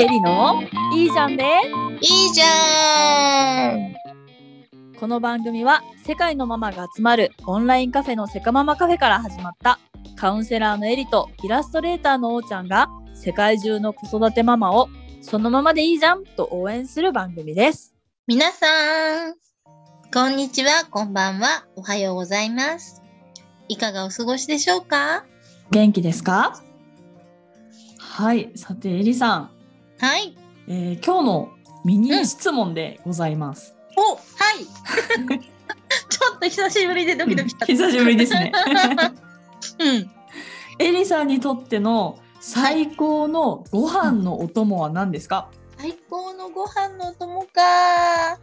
エリのいいじゃんでいいじゃん。この番組は世界のママが集まるオンラインカフェのセカママカフェから始まったカウンセラーのエリとイラストレーターのおーちゃんが世界中の子育てママをそのままでいいじゃんと応援する番組です。皆さん、こんにちは、こんばんは、おはようございます。いかがお過ごしでしょうか？元気ですか？はい、さてエリさん、はい。えー今日のミニ質問でございます。お、はい。ちょっと久しぶりでドキドキした。久しぶりですね。うん。エリさんにとっての最高のご飯のお供は何ですか、最高のご飯のお供か。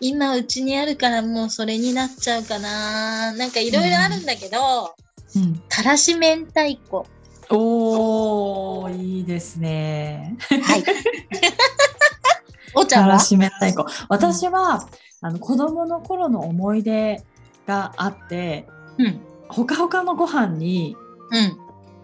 今うちにあるからもうそれになっちゃうかな。なんかいろいろあるんだけど、うん、からし明太子。おーいいですね。はい。お茶は？からし明太子。私は、あの子供の頃の思い出があって、うん。ほかほかのご飯にうん。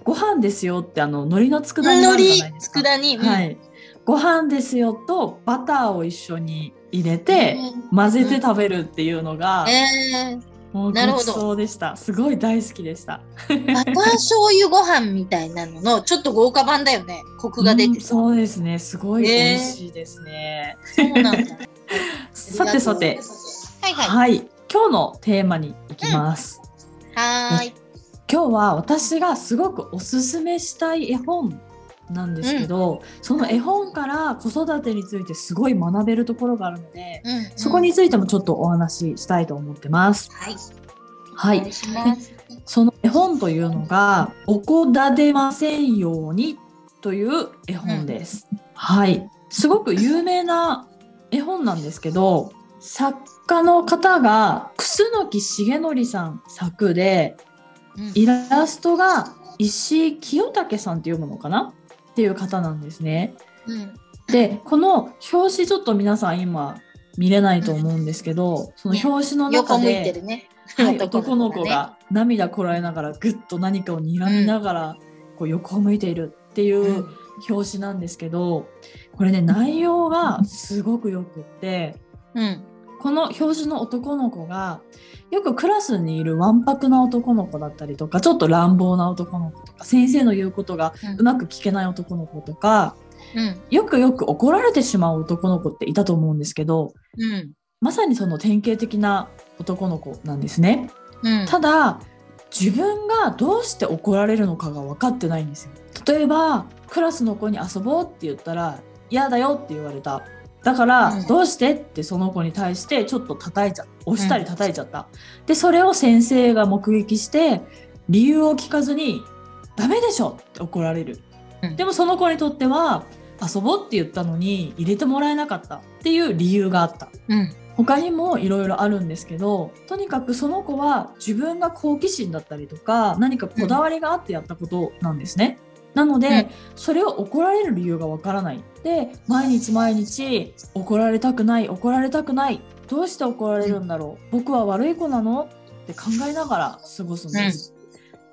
ご飯ですよってあの海苔の佃煮あるじゃないですか。佃煮？うんはい。ご飯ですよとバターを一緒に入れて、混ぜて食べるっていうのが、えー、もうなるほどごちそうでした。すごい大好きでした。バター醤油ご飯みたいなののちょっと豪華版だよね。コクが出てさ。うんそうですね。すごい美味しいですね。そうなんだ。さてさて、はいはい。はい。今日のテーマに行きます。はーい。今日は私がすごくおすすめしたい絵本なんですけど、その絵本から子育てについてすごい学べるところがあるので、うんそこに。ついてもちょっとお話ししたいと思ってます。はい。はいい。その絵本というのが、おこだでませんようにという絵本です。はい。すごく有名な絵本なんですけど、作家の方が楠木重則さん作で、うんイラストが石井清武さんって読むのかな？っていう方なんですね。うん。で、この表紙ちょっと皆さん今見れないと思うんですけど、その表紙の中で、るね。はい、男 男の子がねの子が涙こらえながらぐっと何かを睨みながらこう横を向いているっていう表紙なんですけど、これね内容がすごくよくってうん。この表紙の男の子がよくクラスにいるわんぱくな男の子だったりとかちょっと乱暴な男の子とか先生の言うことがうまく聞けない男の子とかうん。よくよく怒られてしまう男の子っていたと思うんですけどうん。まさにその典型的な男の子なんですね。うん。ただ自分がどうして怒られるのかが分かってないんですよ。例えばクラスの子に遊ぼうって言ったら嫌だよって言われた。だから、うんどうしてってその子に対してちょっと叩いちゃ押したり叩いちゃった。でそれを先生が目撃して理由を聞かずにダメでしょって怒られる。うんでもその子にとっては遊ぼうって言ったのに入れてもらえなかったっていう理由があった。うん。他にもいろいろあるんですけどとにかくその子は自分が好奇心だったりとか何かこだわりがあってやったことなんですね。なので、うんそれを怒られる理由がわからない。で毎日毎日怒られたくない怒られたくないどうして怒られるんだろう？僕は悪い子なの？って考えながら過ごすんです。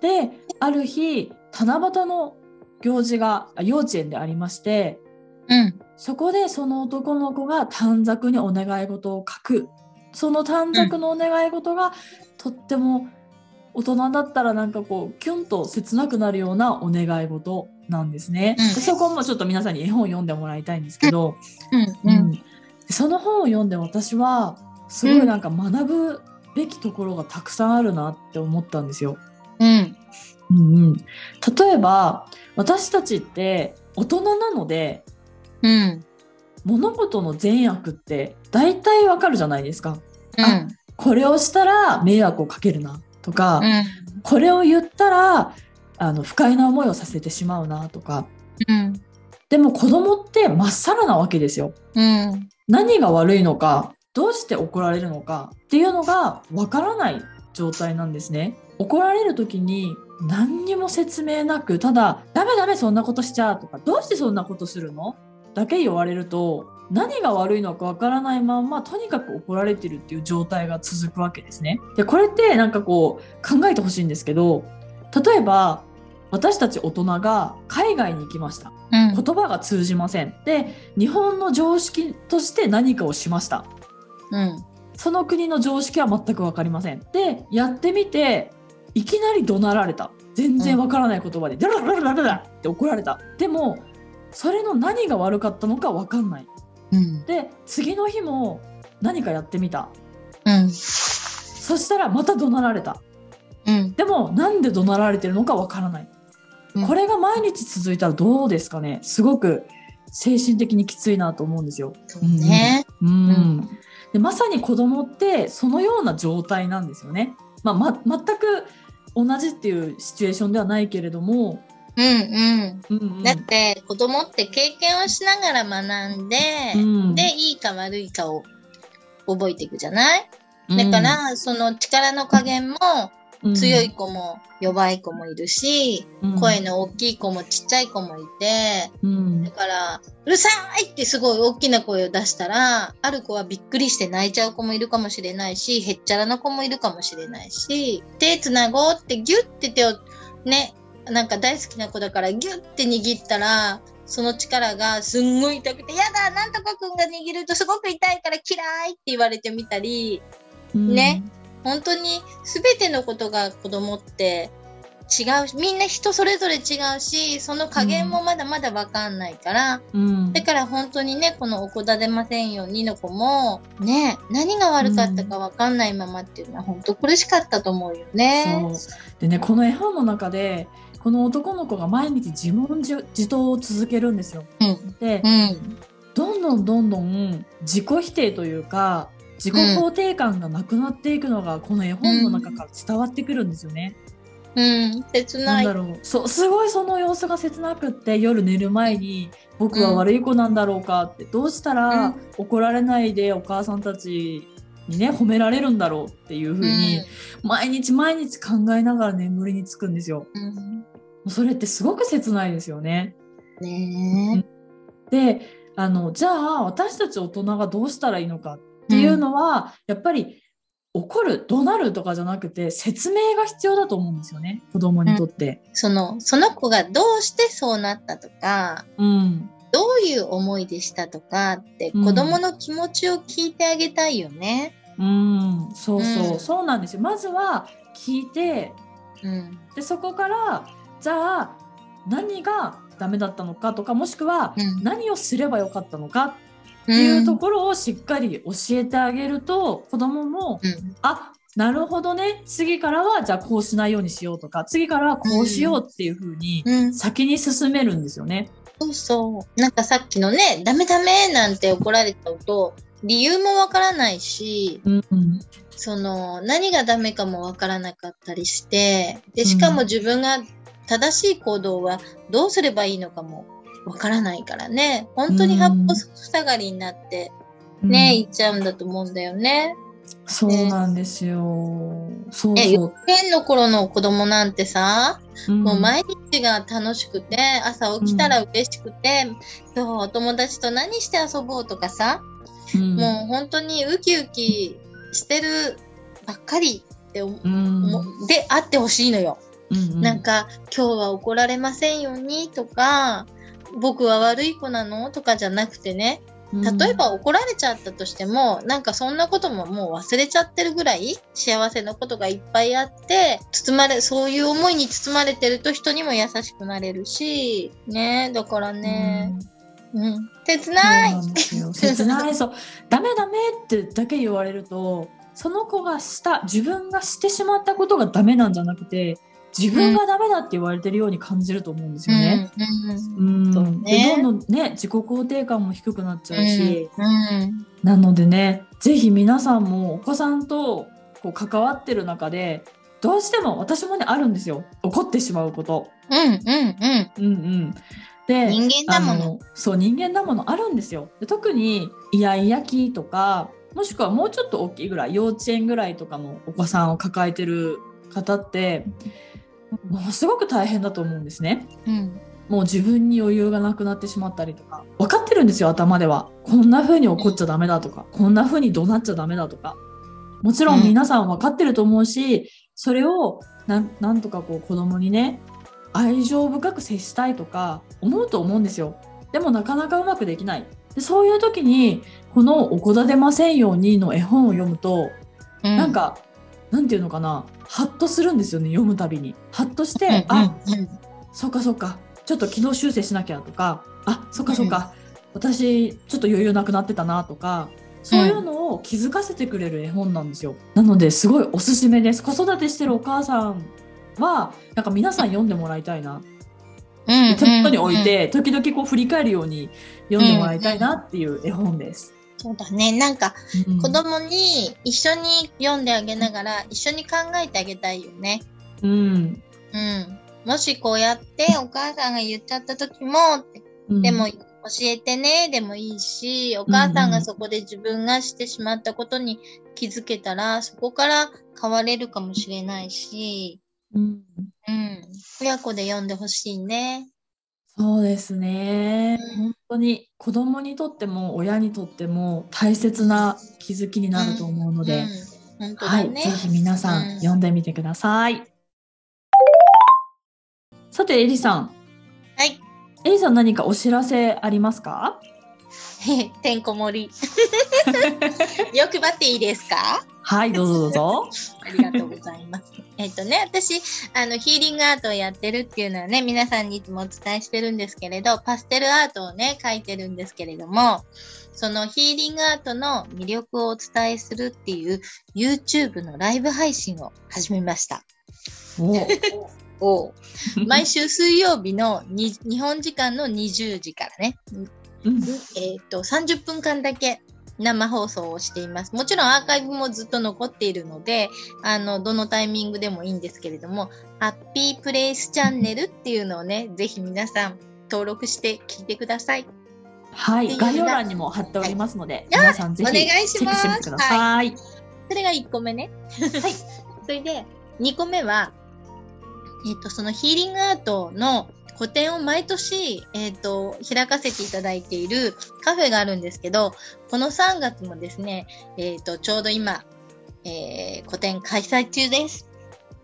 である日七夕の行事があ幼稚園でありましてうん。そこでその男の子が短冊にお願い事を書く。その短冊のお願い事が、とっても大人だったらなんかこうキュンと切なくなるようなお願い事なんですね。うんでそこもちょっと皆さんに絵本を読んでもらいたいんですけど、うん。うん。うんでその本を読んで私はすごいなんか学ぶべきところがたくさんあるなって思ったんですよ。うん。うんうん、例えば私たちって大人なのでうん。物事の善悪って大体わかるじゃないですか。うん。これをしたら迷惑をかけるなとか、うん。これを言ったらあの不快な思いをさせてしまうなとか。うん。でも子供ってまっさらなわけですよ。うん。何が悪いのか、どうして怒られるのかっていうのがわからない状態なんですね。怒られる時に何にも説明なく、ただ、ダメダメそんなことしちゃうとか、どうしてそんなことするの？だけ言われると、何が悪いのかわからないまんま、とにかく怒られてるっていう状態が続くわけですね。で、これってなんかこう考えてほしいんですけど、例えば、私たち大人が海外に行きました。うん。言葉が通じません。で日本の常識として何かをしました。うん。その国の常識は全く分かりません。でやってみていきなり怒鳴られた。全然分からない言葉で「ダラダラダラダラ」って怒られた。でもそれの何が悪かったのか分かんないうん。で次の日も何かやってみたうん。そしたらまた怒鳴られたうん。でもなんで怒鳴られてるのか分からないうんこれが毎日続いたらどうですかねすごく精神的にきついなと思うんですよ。そうね。うんんでまさに子供ってそのような状態なんですよね。まあ、ま全く同じっていうシチュエーションではないけれども、うんうん。うんうん。だって子供って経験をしながら学んで、うん。で、いいか悪いかを覚えていくじゃない？うん。だから、その力の加減もうん。強い子も弱い子もいるし、うん。声の大きい子もちっちゃい子もいて、うん。だから、うるさいってすごい大きな声を出したら、ある子はびっくりして泣いちゃう子もいるかもしれないし、へっちゃらな子もいるかもしれないし、手つなごうってギュッて手をね、なんか大好きな子だからギュッて握ったら、その力がすんごい痛くて、やだなんとかくんが握るとすごく痛いから嫌いって言われてみたり、ね。本当に全てのことが子供って違うし、みんな人それぞれ違うし、その加減もまだまだわかんないから、うん。だから本当にね、このおこだでませんよ2の子も、ね、何が悪かったかわかんないままっていうのは本当苦しかったと思うよね。そう。でねこの絵本の中でこの男の子が毎日自問自自答を続けるんですよ。うん。でうん。どんどんどんどん自己否定というか自己肯定感がなくなっていくのがこの絵本の中から伝わってくるんですよね。うん。切ない。なんだろうそうすごいその様子が切なくって夜寝る前に僕は悪い子なんだろうかって、どうしたうらん怒られないでお母さんたちにね褒められるんだろうっていうふうに、毎日毎日考えながら眠りにつくんですよ。うん。それってすごく切ないですよね。ねであのじゃあ私たち大人がどうしたらいいのかっていうのは、やっぱり怒る怒鳴るとかじゃなくて説明が必要だと思うんですよね子供にとって。その、その子がどうしてそうなったとか、うんどういう思いでしたとかって、うん子供の気持ちを聞いてあげたいよね。うん、そうそう、うんそうなんですよ。まずは聞いて、うん。でそこからじゃあ何がダメだったのかとかもしくはうん。何をすればよかったのかっっていうところをしっかり教えてあげると、子供もうん。あなるほどね次からはじゃあこうしないようにしようとか次からはこうしようっていう風にうん。先に進めるんですよね。そうそう。なんかさっきのね、ダメダメなんて怒られちゃうと、理由もわからないし、うんうんその、何がダメかもわからなかったりして、で、しかも自分が正しい行動はどうすればいいのかもわからないからね、本当に八方塞がりになって、ね、うん言っちゃうんだと思うんだよね。そうなんですよ。そうそう。稚園の頃の子供なんてさ、うんもう毎日が楽しくて、朝起きたら嬉しくて、今日お友達と何して遊ぼうとかさ、うんもう本当にウキウキしてるばっかりって思うんうであってほしいのよ。うんうんなんか、今日は怒られませんようにとか、僕は悪い子なのとかじゃなくてね、例えば怒られちゃったとしても、なんかそんなことももう忘れちゃってるぐらい幸せなことがいっぱいあって、包まれ、そういう思いに包まれてると人にも優しくなれるし、ね、だからうん。ね、うん、切ない。切ない。そう。ダメダメってだけ言われるとその子がした自分がしてしまったことがダメなんじゃなくて自分がダメだって言われてるように感じると思うんですよね。うんうんそうね。でどんどんね自己肯定感も低くなっちゃうし、うんなのでねぜひ皆さんもお子さんとこう関わってる中でどうしても私もねあるんですよ。怒ってしまうこと。うんうんうん。うんうん、で人間だものそう人間だものあるんですよ。で特にイヤイヤ期とかもしくはもうちょっと大きいぐらい幼稚園ぐらいとかのお子さんを抱えてる方ってものすごく大変だと思うんですね。うん。もう自分に余裕がなくなってしまったりとか分かってるんですよ頭では。こんな風に怒っちゃダメだとかこんな風に怒鳴っちゃダメだとか。もちろん。皆さん分かってると思うしそれをなんなんとかこう子供にね愛情深く接したいとか思うと思うんですよ。でもなかなかうまくできない。でそういう時にこの「おこだでませんように」の絵本を読むと、うん、なんかなんていうのかなハッとするんですよね読むたびに。ハッとして、うんうん、あそっかそっかちょっと機能修正しなきゃとかあそっかそっか、うん、私ちょっと余裕なくなってたなとかそういうのを気づかせてくれる絵本なんですよ。なのですごいおすすめです。子育てしてるお母さんはなんか皆さん読んでもらいたいな手元に置いて、時々こう振り返るように読んでもらいたいなっていう絵本です。そうだね。なんか、子供に一緒に読んであげながら、一緒に考えてあげたいよね。うん。うん。もしこうやってお母さんが言っちゃった時も、うん、でも教えてね、でもいいし、お母さんがそこで自分がしてしまったことに気づけたら、そこから変われるかもしれないし、うん。うん。親子で読んでほしいね。そうですね、うん、本当に子供にとっても親にとっても大切な気づきになると思うので、うんうんね、はい、ぜひ皆さん読んでみてください。さてエリさん。はい。エリさん何かお知らせありますか？てんこ盛り。欲張っていいですか？はい、どうぞどうぞ。ありがとうございます。えっとね、私、あの、ヒーリングアートをやってるっていうのはね、皆さんにいつもお伝えしてるんですけれど、パステルアートをね、描いてるんですけれども、そのヒーリングアートの魅力をお伝えするっていう YouTube のライブ配信を始めました。お 毎週水曜日の日本時間の20時からね、うん、えっ、と、30分間だけ生放送をしています。もちろんアーカイブもずっと残っているので、あの、どのタイミングでもいいんですけれども、ハッピープレイスチャンネルっていうのをね、ぜひ皆さん登録して聞いてください。はい、概要欄にも貼っておりますので、はい、皆さんぜひチェックしてみてください。はい、それが1個目ね。はい。それで、2個目は、えっ、と、そのヒーリングアートの個展を毎年、えっ、ー、と、開かせていただいているカフェがあるんですけど、この3月もですね、えっ、ー、と、ちょうど今、えー、個展開催中です。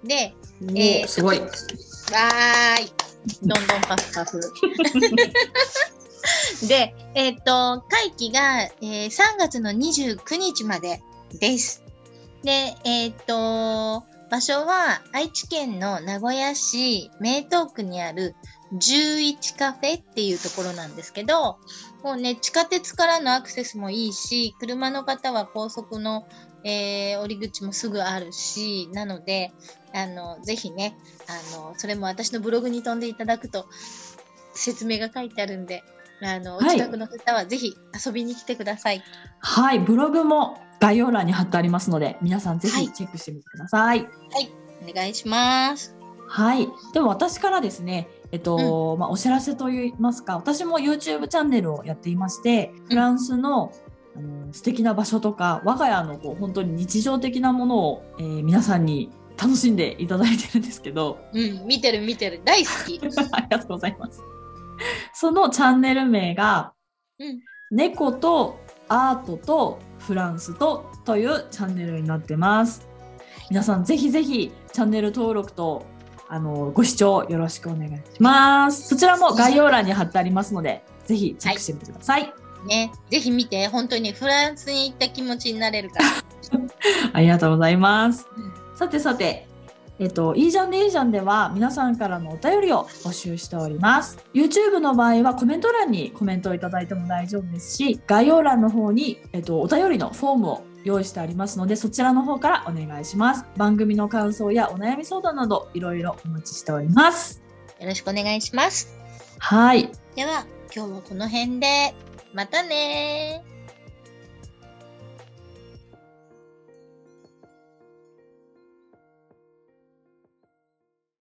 で、えー、すごい。わーい。どんどんパフパフ。で、えっ、ー、と、会期が、えー、3月の29日までです。で、えっ、ー、と、場所は愛知県の名古屋市名東区にある11カフェっていうところなんですけど、もうね、地下鉄からのアクセスもいいし、車の方は高速の、えー、降り口もすぐあるし、なので、あの、ぜひね、あの、それも私のブログに飛んでいただくと、説明が書いてあるんで、あの、お近くの方はぜひ遊びに来てください。はい、ブログも概要欄に貼ってありますので、皆さんぜひチェックしてみてください。はい、はい、お願いします。はい、でも私からですね、えっと、うん、まあ、お知らせといいますか、私も YouTube チャンネルをやっていまして、フランスの、あの素敵な場所とか、我が家のこう本当に日常的なものを、えー、皆さんに楽しんでいただいてるんですけど。うん、見てる見てる。大好き。ありがとうございます。そのチャンネル名が、うん、猫とアートとフランスとというチャンネルになってます。皆さんぜひぜひチャンネル登録とあのご視聴よろしくお願いします。そちらも概要欄に貼ってありますので、ぜひチェックしてみてください。はい、ね、ぜひ見て、本当にフランスに行った気持ちになれるから。ありがとうございます。さてさて、えっと、いいじゃんでいいじゃんでは皆さんからのお便りを募集しております。YouTube の場合はコメント欄にコメントをいただいても大丈夫ですし、概要欄の方に、えっと、お便りのフォームを用意してありますので、そちらの方からお願いします。番組の感想やお悩み相談など、いろいろお待ちしております。よろしくお願いします。はい。では、今日はこの辺で、またね